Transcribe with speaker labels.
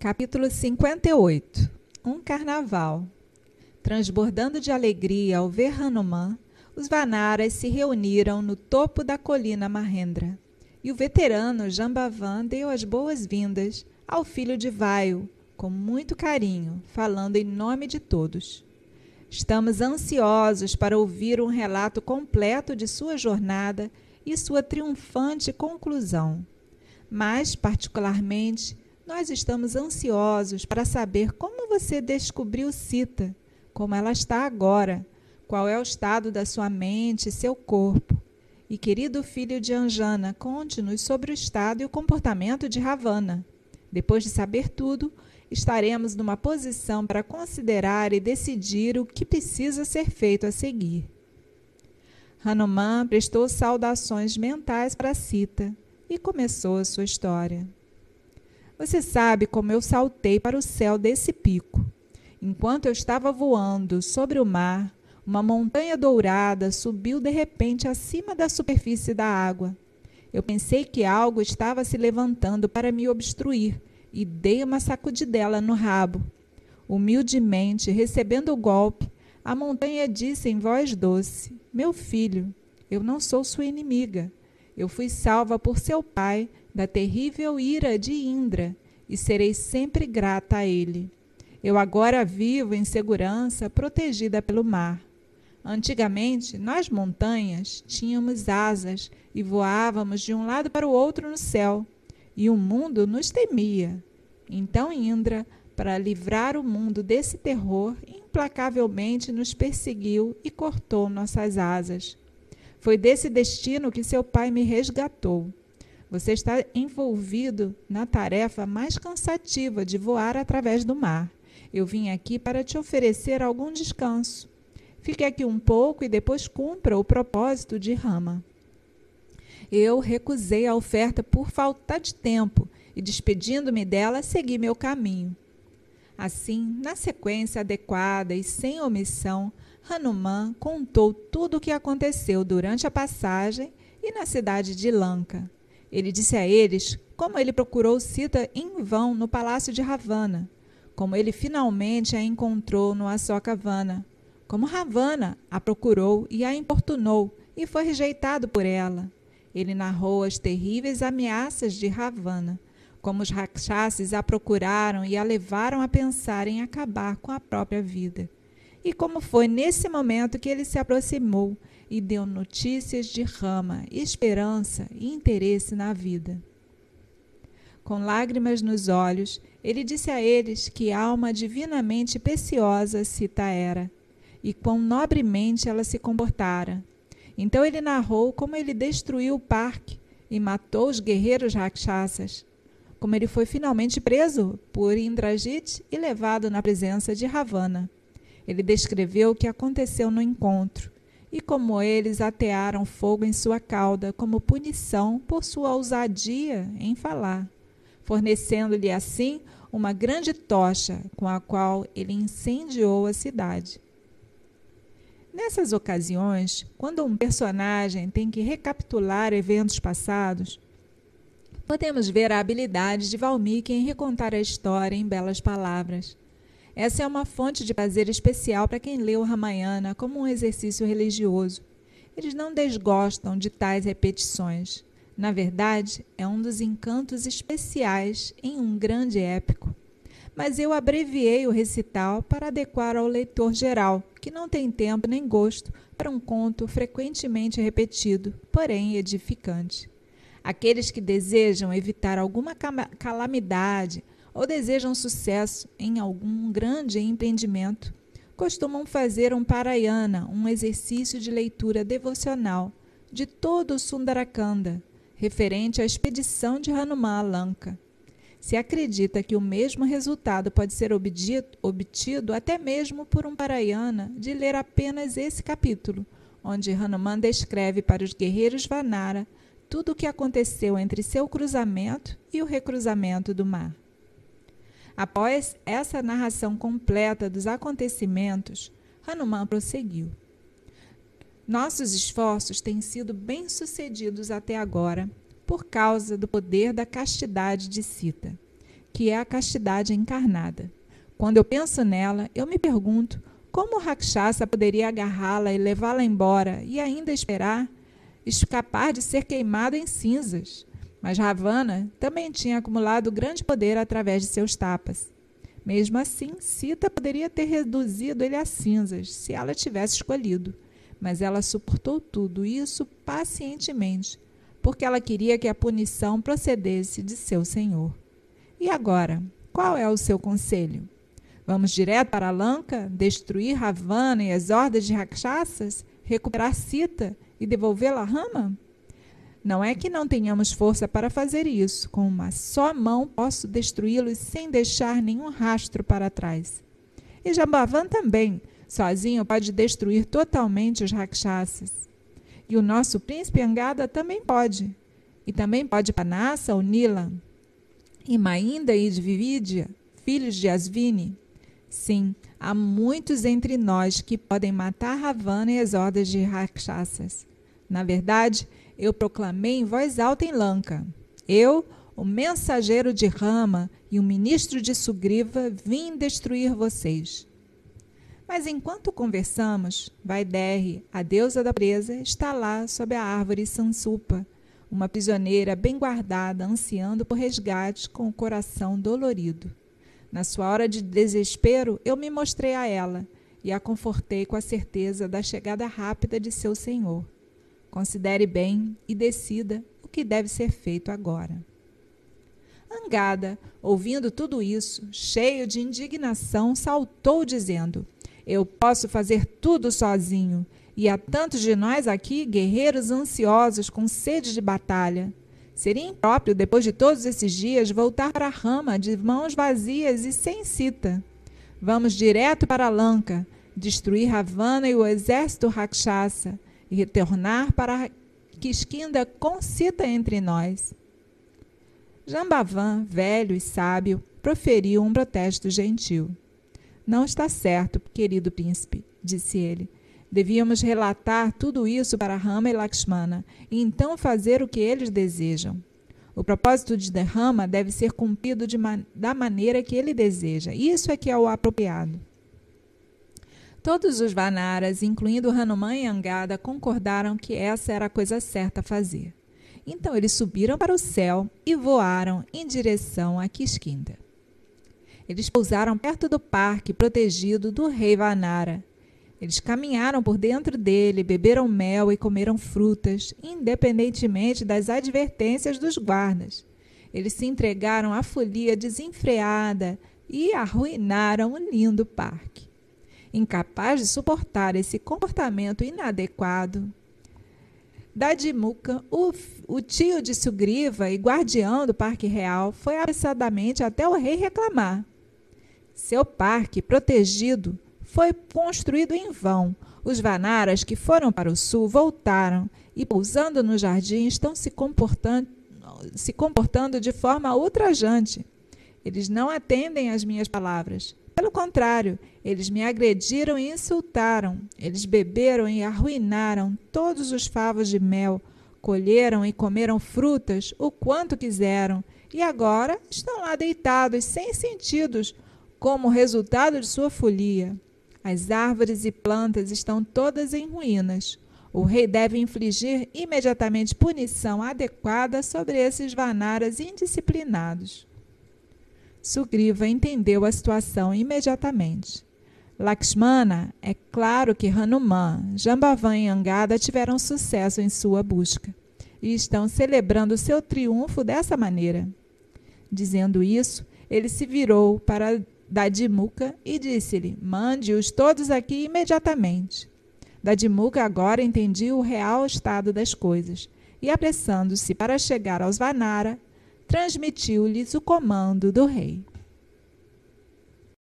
Speaker 1: Capítulo 58 Um carnaval. Transbordando de alegria ao ver Hanuman, os Vanaras se reuniram no topo da colina Mahendra. E o veterano Jambavan deu as boas-vindas ao filho de Vaio, com muito carinho, falando em nome de todos. Estamos ansiosos para ouvir um relato completo de sua jornada e sua triunfante conclusão. Mas, particularmente, nós estamos ansiosos para saber como você descobriu Cita, como ela está agora, qual é o estado da sua mente e seu corpo. E, querido filho de Anjana, conte-nos sobre o estado e o comportamento de Ravana. Depois de saber tudo, estaremos numa posição para considerar e decidir o que precisa ser feito a seguir. Hanuman prestou saudações mentais para Sita e começou a sua história. Você sabe como eu saltei para o céu desse pico. Enquanto eu estava voando sobre o mar, uma montanha dourada subiu de repente acima da superfície da água. Eu pensei que algo estava se levantando para me obstruir e dei uma sacudidela no rabo. Humildemente, recebendo o golpe, a montanha disse em voz doce: Meu filho, eu não sou sua inimiga. Eu fui salva por seu pai da terrível ira de Indra e serei sempre grata a ele. Eu agora vivo em segurança, protegida pelo mar. Antigamente, nós montanhas tínhamos asas e voávamos de um lado para o outro no céu, e o mundo nos temia. Então Indra, para livrar o mundo desse terror, implacavelmente nos perseguiu e cortou nossas asas. Foi desse destino que seu pai me resgatou. Você está envolvido na tarefa mais cansativa de voar através do mar. Eu vim aqui para te oferecer algum descanso. Fique aqui um pouco e depois cumpra o propósito de Rama. Eu recusei a oferta por falta de tempo e, despedindo-me dela, segui meu caminho. Assim, na sequência adequada e sem omissão, Hanuman contou tudo o que aconteceu durante a passagem e na cidade de Lanka. Ele disse a eles como ele procurou Sita em vão no palácio de Ravana, como ele finalmente a encontrou no Asokavana, como Ravana a procurou e a importunou e foi rejeitado por ela. Ele narrou as terríveis ameaças de Ravana, como os rakshasas a procuraram e a levaram a pensar em acabar com a própria vida. E como foi nesse momento que ele se aproximou e deu notícias de rama, esperança e interesse na vida. Com lágrimas nos olhos, ele disse a eles que alma divinamente preciosa Sita era, e quão nobremente ela se comportara. Então ele narrou como ele destruiu o parque e matou os guerreiros rakshasas, como ele foi finalmente preso por Indrajit e levado na presença de Ravana. Ele descreveu o que aconteceu no encontro e como eles atearam fogo em sua cauda como punição por sua ousadia em falar, fornecendo-lhe assim uma grande tocha com a qual ele incendiou a cidade. Nessas ocasiões, quando um personagem tem que recapitular eventos passados, podemos ver a habilidade de Valmiki em recontar a história em belas palavras. Essa é uma fonte de prazer especial para quem lê o Ramayana como um exercício religioso. Eles não desgostam de tais repetições. Na verdade, é um dos encantos especiais em um grande épico. Mas eu abreviei o recital para adequar ao leitor geral, que não tem tempo nem gosto para um conto frequentemente repetido, porém edificante. Aqueles que desejam evitar alguma calamidade ou desejam sucesso em algum grande empreendimento, costumam fazer um parayana, um exercício de leitura devocional de todo o Sundarakanda, referente à expedição de Hanuman Lanka. Se acredita que o mesmo resultado pode ser obtido, obtido até mesmo por um parayana de ler apenas esse capítulo, onde Hanuman descreve para os guerreiros Vanara tudo o que aconteceu entre seu cruzamento e o recruzamento do mar. Após essa narração completa dos acontecimentos, Hanuman prosseguiu. Nossos esforços têm sido bem-sucedidos até agora por causa do poder da castidade de Sita, que é a castidade encarnada. Quando eu penso nela, eu me pergunto como Rakshasa poderia agarrá-la e levá-la embora e ainda esperar escapar de ser queimado em cinzas. Mas Ravana também tinha acumulado grande poder através de seus tapas. Mesmo assim, Sita poderia ter reduzido ele a cinzas se ela tivesse escolhido. Mas ela suportou tudo isso pacientemente, porque ela queria que a punição procedesse de seu senhor. E agora, qual é o seu conselho? Vamos direto para Lanka, destruir Ravana e as hordas de Rakshasas, recuperar Sita e devolvê-la a Rama? Não é que não tenhamos força para fazer isso. Com uma só mão posso destruí-los sem deixar nenhum rastro para trás. E Jambavan também, sozinho, pode destruir totalmente os Rakshasas. E o nosso príncipe Angada também pode. E também pode Panassa ou Nila. E Mainda e Dvividya, filhos de Asvini. Sim, há muitos entre nós que podem matar Ravana e as hordas de Rakshasas. Na verdade, eu proclamei em voz alta em Lanka. Eu, o mensageiro de Rama e o ministro de Sugriva, vim destruir vocês. Mas enquanto conversamos, Vaiderre, a deusa da presa, está lá sob a árvore Sansupa, uma prisioneira bem guardada, ansiando por resgate com o coração dolorido. Na sua hora de desespero, eu me mostrei a ela e a confortei com a certeza da chegada rápida de seu senhor. Considere bem e decida o que deve ser feito agora. Angada, ouvindo tudo isso, cheio de indignação, saltou, dizendo: Eu posso fazer tudo sozinho, e há tantos de nós aqui, guerreiros ansiosos, com sede de batalha. Seria impróprio, depois de todos esses dias, voltar para a rama de mãos vazias e sem cita. Vamos direto para Lanka, destruir Ravana e o exército Rakshasa e retornar para Quisquinda concita entre nós. Jambavan, velho e sábio, proferiu um protesto gentil. Não está certo, querido príncipe, disse ele. Devíamos relatar tudo isso para Rama e Lakshmana e então fazer o que eles desejam. O propósito de Rama deve ser cumprido de man da maneira que ele deseja. Isso é que é o apropriado. Todos os Vanaras, incluindo Hanuman e Angada, concordaram que essa era a coisa certa a fazer. Então eles subiram para o céu e voaram em direção a Kiskinda. Eles pousaram perto do parque protegido do rei Vanara. Eles caminharam por dentro dele, beberam mel e comeram frutas, independentemente das advertências dos guardas. Eles se entregaram à folia desenfreada e arruinaram o lindo parque incapaz de suportar esse comportamento inadequado. Dadimuka, o, o tio de Sugriva e guardião do Parque Real, foi apressadamente até o rei reclamar. Seu parque, protegido, foi construído em vão. Os Vanaras que foram para o sul voltaram e, pousando no jardim, estão se comportando, se comportando de forma ultrajante. Eles não atendem às minhas palavras. Pelo contrário, eles me agrediram e insultaram. Eles beberam e arruinaram todos os favos de mel, colheram e comeram frutas o quanto quiseram, e agora estão lá deitados, sem sentidos, como resultado de sua folia. As árvores e plantas estão todas em ruínas. O rei deve infligir imediatamente punição adequada sobre esses vanaras indisciplinados. Sugriva entendeu a situação imediatamente. Lakshmana, é claro que Hanuman, Jambavan e Angada tiveram sucesso em sua busca e estão celebrando seu triunfo dessa maneira. Dizendo isso, ele se virou para Dadimuka e disse-lhe: Mande-os todos aqui imediatamente. Dadimuka agora entendia o real estado das coisas e, apressando-se para chegar aos Vanara, transmitiu-lhes o comando do rei.